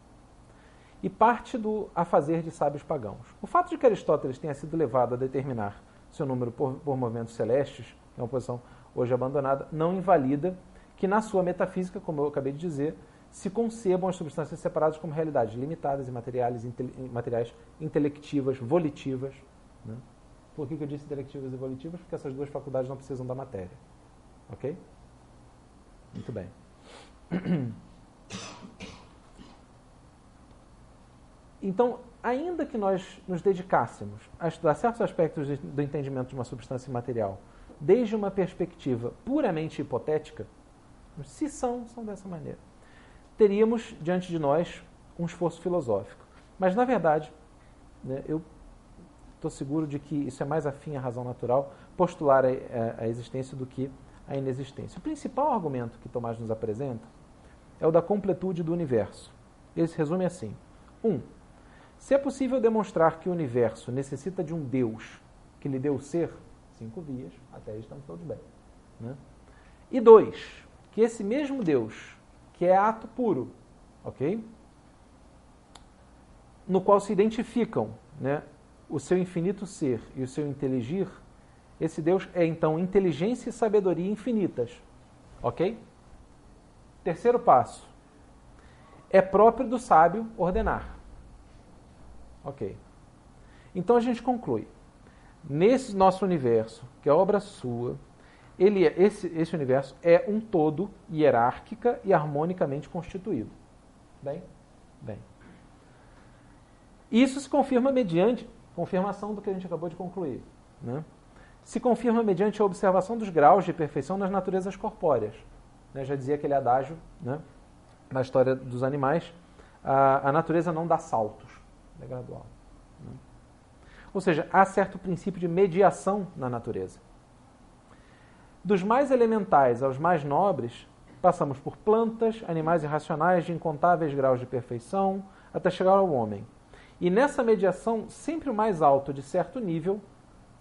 S1: E parte do afazer de sábios pagãos. O fato de que Aristóteles tenha sido levado a determinar seu número por, por movimentos celestes, é uma posição hoje abandonada, não invalida que na sua metafísica, como eu acabei de dizer, se concebam as substâncias separadas como realidades limitadas e materiais, materiais intelectivas, volitivas. Né? Por que, que eu disse intelectivas e volitivas? Porque essas duas faculdades não precisam da matéria. Ok? Muito bem. Então, ainda que nós nos dedicássemos a estudar certos aspectos do entendimento de uma substância material desde uma perspectiva puramente hipotética, se são, são dessa maneira, teríamos diante de nós um esforço filosófico. Mas, na verdade, né, eu estou seguro de que isso é mais afim à razão natural postular a, a, a existência do que a inexistência. O principal argumento que Tomás nos apresenta é o da completude do universo. Ele se resume assim: 1. Um, se é possível demonstrar que o universo necessita de um Deus que lhe deu ser, cinco vias, até aí estamos todos bem. Né? E dois, que esse mesmo Deus, que é ato puro, ok? No qual se identificam né, o seu infinito ser e o seu inteligir, esse Deus é então inteligência e sabedoria infinitas, ok? Terceiro passo. É próprio do sábio ordenar. Ok. Então a gente conclui. Nesse nosso universo, que é obra sua, ele é, esse, esse universo é um todo hierárquica e harmonicamente constituído. Bem? Bem. Isso se confirma mediante confirmação do que a gente acabou de concluir. Né? Se confirma mediante a observação dos graus de perfeição nas naturezas corpóreas. Né? Já dizia aquele adágio né? na história dos animais: a, a natureza não dá saltos é gradual. Ou seja, há certo princípio de mediação na natureza. Dos mais elementais aos mais nobres, passamos por plantas, animais irracionais de incontáveis graus de perfeição, até chegar ao homem. E nessa mediação, sempre o mais alto de certo nível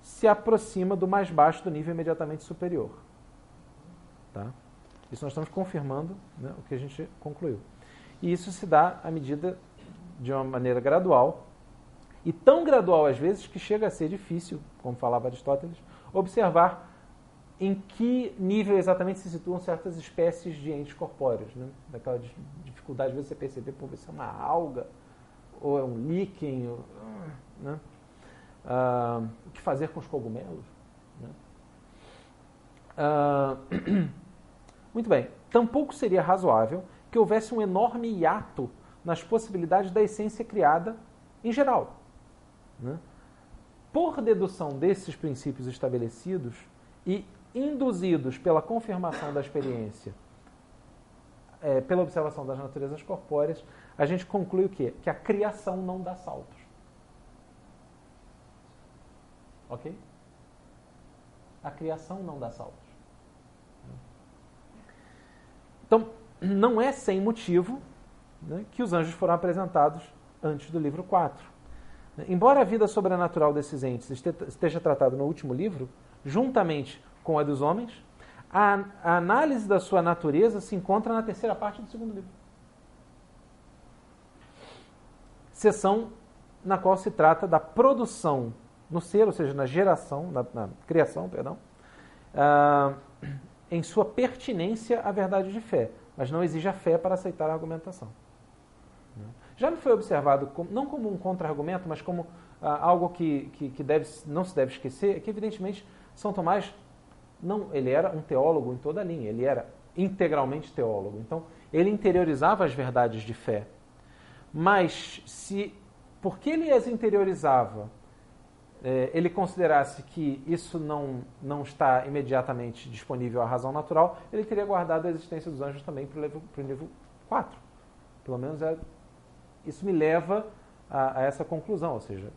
S1: se aproxima do mais baixo do nível imediatamente superior. Tá? Isso nós estamos confirmando né, o que a gente concluiu. E isso se dá à medida de uma maneira gradual, e tão gradual às vezes que chega a ser difícil, como falava Aristóteles, observar em que nível exatamente se situam certas espécies de entes corpóreos. Né? Daquela dificuldade de você perceber, pô, isso é uma alga, ou é um líquen, ou, né? ah, o que fazer com os cogumelos. Né? Ah, muito bem, tampouco seria razoável que houvesse um enorme hiato nas possibilidades da essência criada em geral. Né? Por dedução desses princípios estabelecidos e induzidos pela confirmação da experiência, é, pela observação das naturezas corpóreas, a gente conclui o quê? Que a criação não dá saltos. Ok? A criação não dá saltos. Então, não é sem motivo né, que os anjos foram apresentados antes do livro 4. Embora a vida sobrenatural desses entes esteja tratada no último livro, juntamente com a dos homens, a, a análise da sua natureza se encontra na terceira parte do segundo livro. Seção na qual se trata da produção no ser, ou seja, na geração, na, na criação, perdão, uh, em sua pertinência à verdade de fé, mas não exige a fé para aceitar a argumentação. Já me foi observado, como, não como um contra-argumento, mas como ah, algo que, que, que deve, não se deve esquecer, é que, evidentemente, São Tomás, não, ele era um teólogo em toda a linha, ele era integralmente teólogo. Então, ele interiorizava as verdades de fé. Mas, se porque ele as interiorizava, eh, ele considerasse que isso não, não está imediatamente disponível à razão natural, ele teria guardado a existência dos anjos também para o livro 4. Pelo menos é isso me leva a, a essa conclusão, ou seja,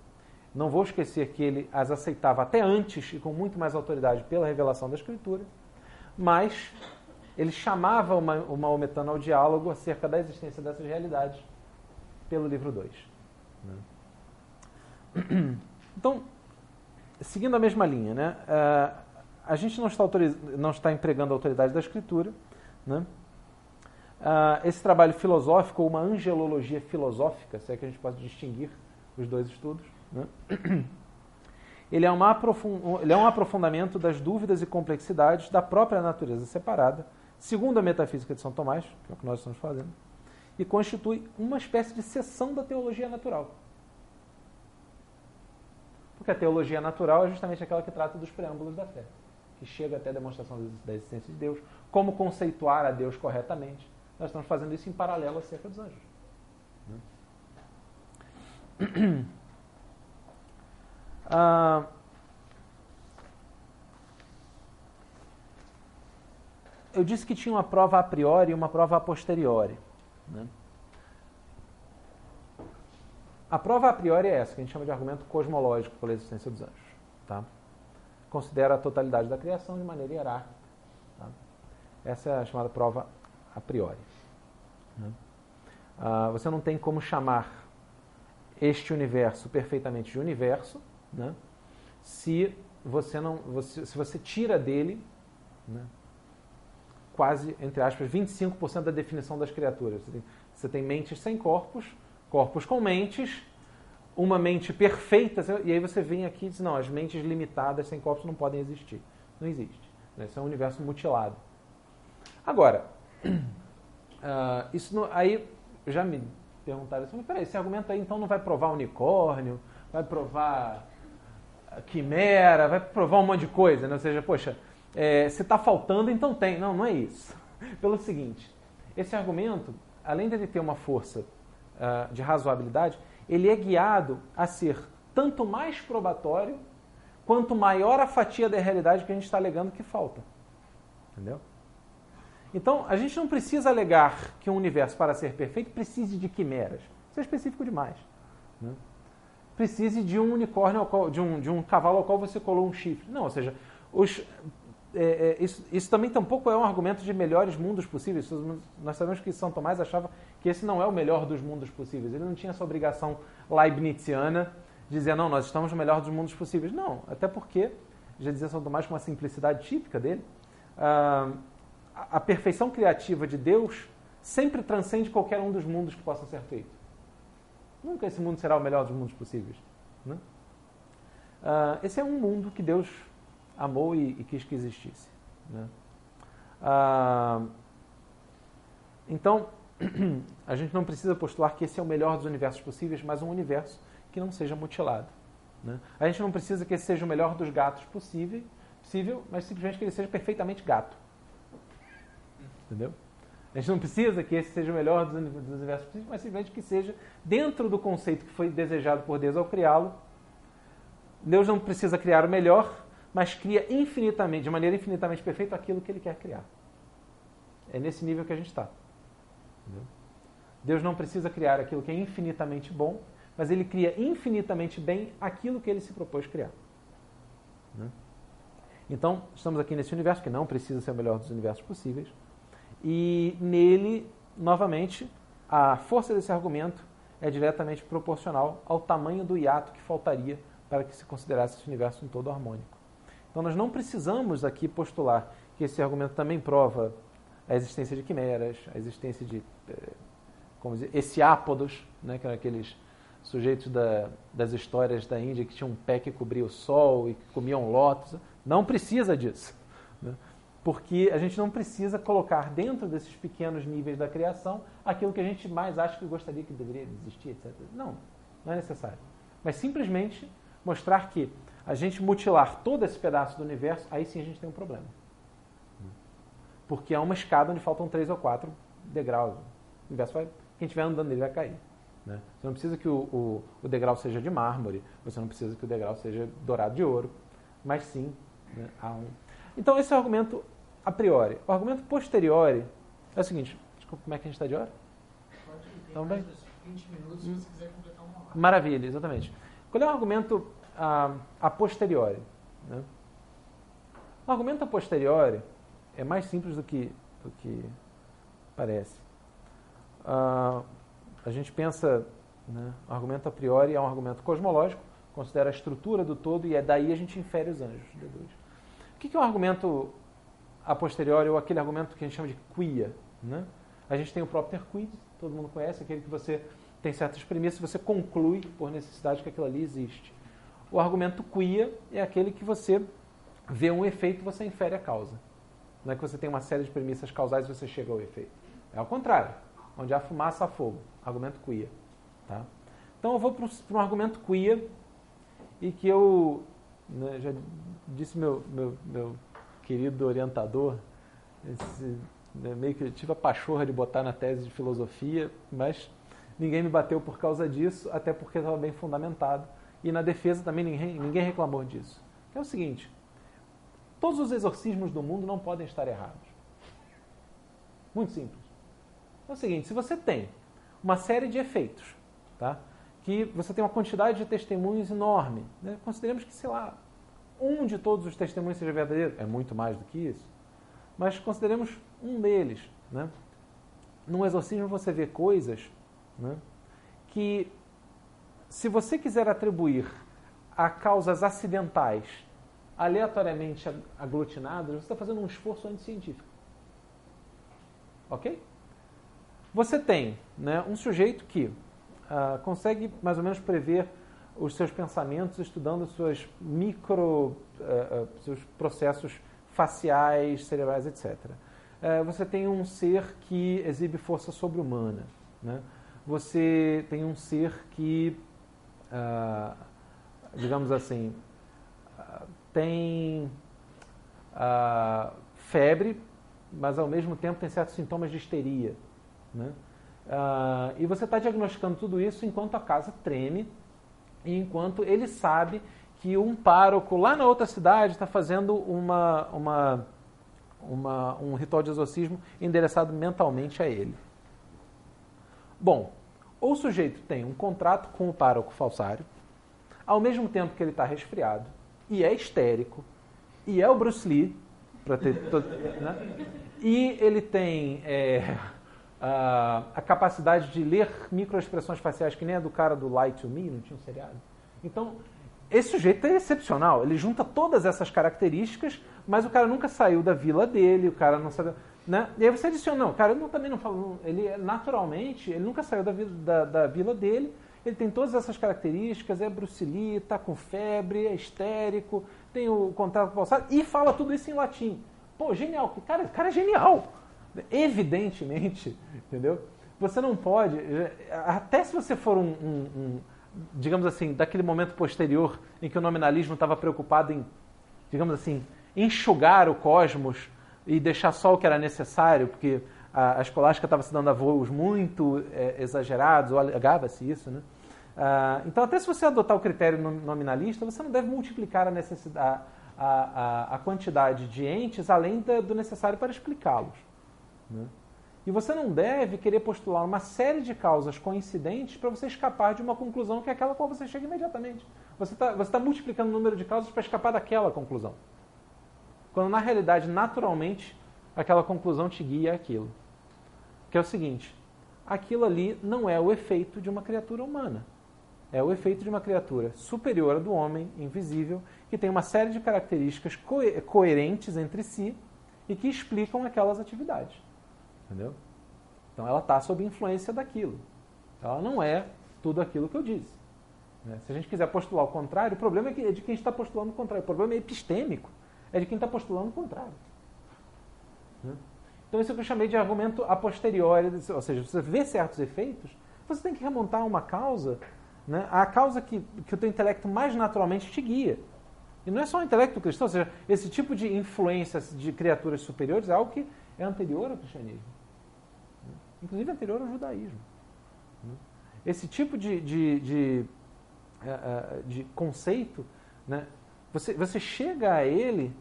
S1: não vou esquecer que ele as aceitava até antes e com muito mais autoridade pela revelação da Escritura, mas ele chamava uma, o Maometano ao diálogo acerca da existência dessas realidades pelo livro 2. Né? Então, seguindo a mesma linha, né? Uh, a gente não está, não está empregando a autoridade da Escritura, né? Uh, esse trabalho filosófico, ou uma angelologia filosófica, se é que a gente pode distinguir os dois estudos, né? ele, é uma ele é um aprofundamento das dúvidas e complexidades da própria natureza separada, segundo a metafísica de São Tomás, que é o que nós estamos fazendo, e constitui uma espécie de seção da teologia natural. Porque a teologia natural é justamente aquela que trata dos preâmbulos da fé, que chega até a demonstração da existência de Deus, como conceituar a Deus corretamente. Nós estamos fazendo isso em paralelo acerca dos anjos. Ah, eu disse que tinha uma prova a priori e uma prova a posteriori. Né? A prova a priori é essa, que a gente chama de argumento cosmológico pela existência dos anjos. Tá? Considera a totalidade da criação de maneira hierárquica. Tá? Essa é a chamada prova a priori. Né? Ah, você não tem como chamar este universo perfeitamente de universo né? se você não você, se você tira dele né? quase, entre aspas, 25% da definição das criaturas. Você tem, você tem mentes sem corpos, corpos com mentes, uma mente perfeita, e aí você vem aqui e diz, não, as mentes limitadas sem corpos não podem existir. Não existe. Né? Isso é um universo mutilado. Agora, uh, isso não, aí já me perguntaram assim, mas peraí, esse argumento aí então não vai provar unicórnio, vai provar quimera, vai provar um monte de coisa, né? Ou seja, poxa, é, se está faltando, então tem. Não, não é isso. Pelo seguinte, esse argumento, além de ele ter uma força uh, de razoabilidade, ele é guiado a ser tanto mais probatório quanto maior a fatia da realidade que a gente está alegando que falta. Entendeu? Então, a gente não precisa alegar que um universo, para ser perfeito, precise de quimeras. Isso é específico demais. Né? Precise de um unicórnio, qual, de, um, de um cavalo ao qual você colou um chifre. Não, ou seja, os, é, é, isso, isso, também tampouco é um argumento de melhores mundos possíveis. Nós sabemos que São Tomás achava que esse não é o melhor dos mundos possíveis. Ele não tinha essa obrigação leibniziana de dizer, não, nós estamos no melhor dos mundos possíveis. Não, até porque, já dizia São Tomás com uma simplicidade típica dele, ah, a perfeição criativa de Deus sempre transcende qualquer um dos mundos que possa ser feito. Nunca esse mundo será o melhor dos mundos possíveis. Né? Ah, esse é um mundo que Deus amou e, e quis que existisse. Né? Ah, então, a gente não precisa postular que esse é o melhor dos universos possíveis, mas um universo que não seja mutilado. Né? A gente não precisa que esse seja o melhor dos gatos possível, possível, mas simplesmente que ele seja perfeitamente gato. Entendeu? A gente não precisa que esse seja o melhor dos universos possíveis, mas simplesmente que seja dentro do conceito que foi desejado por Deus ao criá-lo. Deus não precisa criar o melhor, mas cria infinitamente, de maneira infinitamente perfeita, aquilo que ele quer criar. É nesse nível que a gente está. Deus não precisa criar aquilo que é infinitamente bom, mas ele cria infinitamente bem aquilo que ele se propôs criar. Né? Então, estamos aqui nesse universo que não precisa ser o melhor dos universos possíveis, e nele, novamente, a força desse argumento é diretamente proporcional ao tamanho do hiato que faltaria para que se considerasse esse universo um todo harmônico. Então nós não precisamos aqui postular que esse argumento também prova a existência de quimeras, a existência de, eh, como dizer, essiápodos, né, que eram aqueles sujeitos da, das histórias da Índia que tinham um pé que cobria o sol e que comiam lótus. Não precisa disso. Né? Porque a gente não precisa colocar dentro desses pequenos níveis da criação aquilo que a gente mais acha que gostaria que deveria existir, etc. Não, não é necessário. Mas simplesmente mostrar que a gente mutilar todo esse pedaço do universo, aí sim a gente tem um problema. Porque é uma escada onde faltam três ou quatro degraus. O universo vai, quem estiver andando nele vai cair. Né? Você não precisa que o, o, o, degrau seja de mármore, você não precisa que o degrau seja dourado de ouro, mas sim né, há um. Então esse é o argumento a priori. O argumento posteriori é o seguinte. Desculpa, como é que a gente está de hora?
S2: Pode, então, bem? 20 minutos se você quiser completar uma hora.
S1: Maravilha, exatamente. Qual é o argumento a, a posteriori. Né? O argumento a posteriori é mais simples do que, do que parece. Uh, a gente pensa, né, o argumento a priori é um argumento cosmológico, considera a estrutura do todo e é daí a gente infere os anjos. O que é um argumento a posteriori ou aquele argumento que a gente chama de quia? Né? A gente tem o próprio ter todo mundo conhece, aquele que você tem certas premissas, você conclui por necessidade que aquilo ali existe. O argumento quia é aquele que você vê um efeito e você infere a causa. Não é que você tem uma série de premissas causais e você chega ao efeito. É ao contrário. Onde há fumaça, há fogo. Argumento queer. Tá? Então eu vou para um argumento queer e que eu né, já disse meu, meu, meu querido orientador, esse, né, meio que tive a pachorra de botar na tese de filosofia, mas ninguém me bateu por causa disso, até porque estava bem fundamentado. E na defesa também ninguém, ninguém reclamou disso. é o seguinte: todos os exorcismos do mundo não podem estar errados. Muito simples. É o seguinte: se você tem uma série de efeitos, tá? que você tem uma quantidade de testemunhos enorme, né? consideremos que, sei lá, um de todos os testemunhos seja verdadeiro, é muito mais do que isso, mas consideremos um deles. Né? Num exorcismo você vê coisas né, que, se você quiser atribuir a causas acidentais aleatoriamente aglutinadas, você está fazendo um esforço anticientífico. Ok? Você tem né, um sujeito que uh, consegue mais ou menos prever os seus pensamentos estudando suas micro, uh, uh, seus processos faciais, cerebrais, etc. você tem um ser que exibe força sobre-humana. Né? Você tem um ser que, digamos assim, tem febre, mas ao mesmo tempo tem certos sintomas de histeria. Né? Uh, e você está diagnosticando tudo isso enquanto a casa treme enquanto ele sabe que um pároco lá na outra cidade está fazendo uma, uma, uma, um ritual de exorcismo endereçado mentalmente a ele. Bom, o sujeito tem um contrato com o pároco falsário, ao mesmo tempo que ele está resfriado, e é histérico, e é o Bruce Lee, para ter. Né? E ele tem. É, a, a capacidade de ler microexpressões faciais, que nem a do cara do Light to Me, não tinha um seriado. Então, esse sujeito é excepcional. Ele junta todas essas características, mas o cara nunca saiu da vila dele, o cara não sabe. Né? E aí você adiciona, não, cara, não, também não falo. Ele naturalmente, ele nunca saiu da, da, da vila dele, ele tem todas essas características, é Bruce Lee, tá com febre, é histérico, tem o contrato falsado e fala tudo isso em latim. Pô, genial, cara, cara é genial. Evidentemente, entendeu? Você não pode, até se você for um, um, um digamos assim, daquele momento posterior em que o nominalismo estava preocupado em, digamos assim, enxugar o cosmos e deixar só o que era necessário, porque a, a escolástica estava se dando a voos muito é, exagerados, ou alegava-se isso, né? Ah, então, até se você adotar o critério nominalista, você não deve multiplicar a, necessidade, a, a, a quantidade de entes além da, do necessário para explicá-los. Né? E você não deve querer postular uma série de causas coincidentes para você escapar de uma conclusão que é aquela qual você chega imediatamente. Você está tá multiplicando o número de causas para escapar daquela conclusão. Quando na realidade, naturalmente, aquela conclusão te guia aquilo. Que é o seguinte: aquilo ali não é o efeito de uma criatura humana. É o efeito de uma criatura superior do homem, invisível, que tem uma série de características co coerentes entre si e que explicam aquelas atividades. Entendeu? Então ela está sob influência daquilo. Ela não é tudo aquilo que eu disse. Né? Se a gente quiser postular o contrário, o problema é, é de quem está postulando o contrário. O problema é epistêmico. É de quem está postulando o contrário. Né? Então isso é o que eu chamei de argumento a posteriori. Ou seja, você vê certos efeitos, você tem que remontar uma causa, né? a causa que, que o teu intelecto mais naturalmente te guia. E não é só o intelecto cristão, ou seja, esse tipo de influência de criaturas superiores é algo que é anterior ao cristianismo. Inclusive anterior ao judaísmo. Esse tipo de, de, de, eh, eh, de conceito, né, você, você chega a ele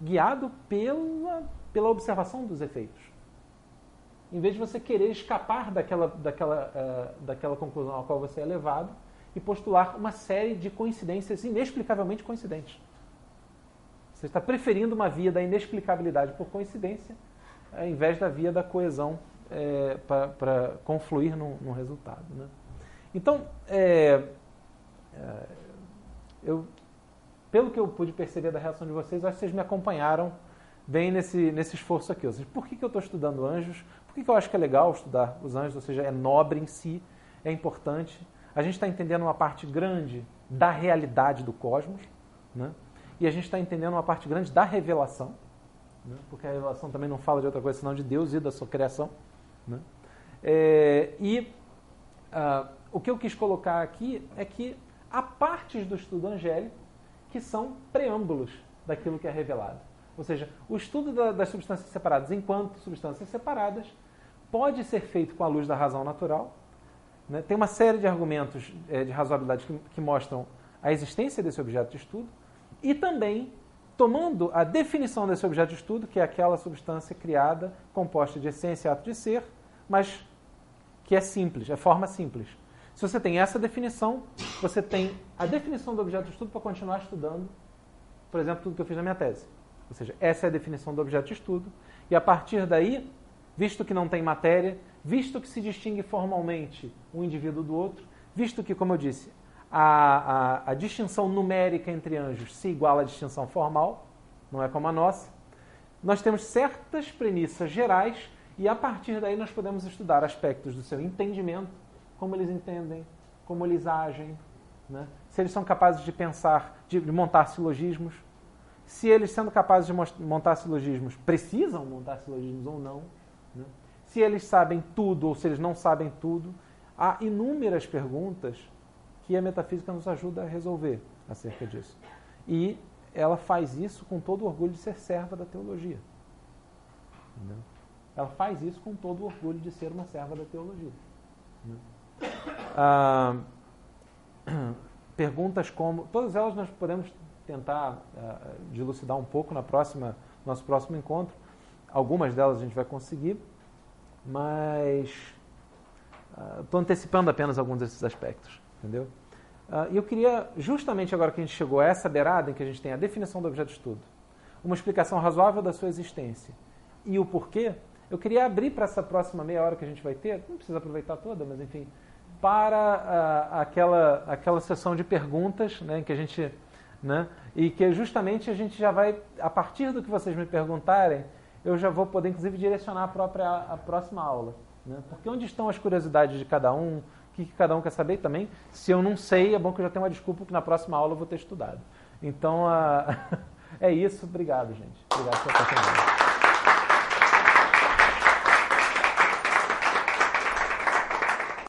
S1: guiado pela, pela observação dos efeitos. Em vez de você querer escapar daquela, daquela, uh, daquela conclusão a qual você é levado e postular uma série de coincidências inexplicavelmente coincidentes. Você está preferindo uma via da inexplicabilidade por coincidência ao invés da via da coesão é, para confluir num, num resultado. Né? Então, é, é, eu, pelo que eu pude perceber da reação de vocês, acho que vocês me acompanharam bem nesse, nesse esforço aqui. Ou seja, por que, que eu estou estudando anjos? Por que, que eu acho que é legal estudar os anjos? Ou seja, é nobre em si, é importante. A gente está entendendo uma parte grande da realidade do cosmos, né? e a gente está entendendo uma parte grande da revelação, né? porque a revelação também não fala de outra coisa senão de Deus e da sua criação. Né? É, e uh, o que eu quis colocar aqui é que há partes do estudo angélico que são preâmbulos daquilo que é revelado. Ou seja, o estudo da, das substâncias separadas enquanto substâncias separadas pode ser feito com a luz da razão natural. Né? Tem uma série de argumentos é, de razoabilidade que, que mostram a existência desse objeto de estudo e também tomando a definição desse objeto de estudo, que é aquela substância criada, composta de essência e ato de ser, mas que é simples, é forma simples. Se você tem essa definição, você tem a definição do objeto de estudo para continuar estudando, por exemplo, tudo que eu fiz na minha tese. Ou seja, essa é a definição do objeto de estudo, e a partir daí, visto que não tem matéria, visto que se distingue formalmente um indivíduo do outro, visto que, como eu disse, a, a, a distinção numérica entre anjos se iguala à distinção formal, não é como a nossa. Nós temos certas premissas gerais e a partir daí nós podemos estudar aspectos do seu entendimento, como eles entendem, como eles agem, né? se eles são capazes de pensar, de, de montar silogismos, se eles sendo capazes de montar silogismos precisam montar silogismos ou não, né? se eles sabem tudo ou se eles não sabem tudo. Há inúmeras perguntas que a metafísica nos ajuda a resolver acerca disso. E ela faz isso com todo o orgulho de ser serva da teologia. Entendeu? Ela faz isso com todo o orgulho de ser uma serva da teologia. Ah, perguntas como. Todas elas nós podemos tentar ah, dilucidar um pouco na próxima, no nosso próximo encontro. Algumas delas a gente vai conseguir, mas estou ah, antecipando apenas alguns desses aspectos. Entendeu? E eu queria, justamente agora que a gente chegou a essa beirada, em que a gente tem a definição do objeto de estudo, uma explicação razoável da sua existência e o porquê, eu queria abrir para essa próxima meia hora que a gente vai ter, não precisa aproveitar toda, mas enfim, para uh, aquela, aquela sessão de perguntas, né, que a gente, né, e que justamente a gente já vai, a partir do que vocês me perguntarem, eu já vou poder inclusive direcionar a própria a próxima aula, né, porque onde estão as curiosidades de cada um, que cada um quer saber também. Se eu não sei, é bom que eu já tenha uma desculpa que na próxima aula eu vou ter estudado. Então, uh, é isso. Obrigado, gente. Obrigado pela.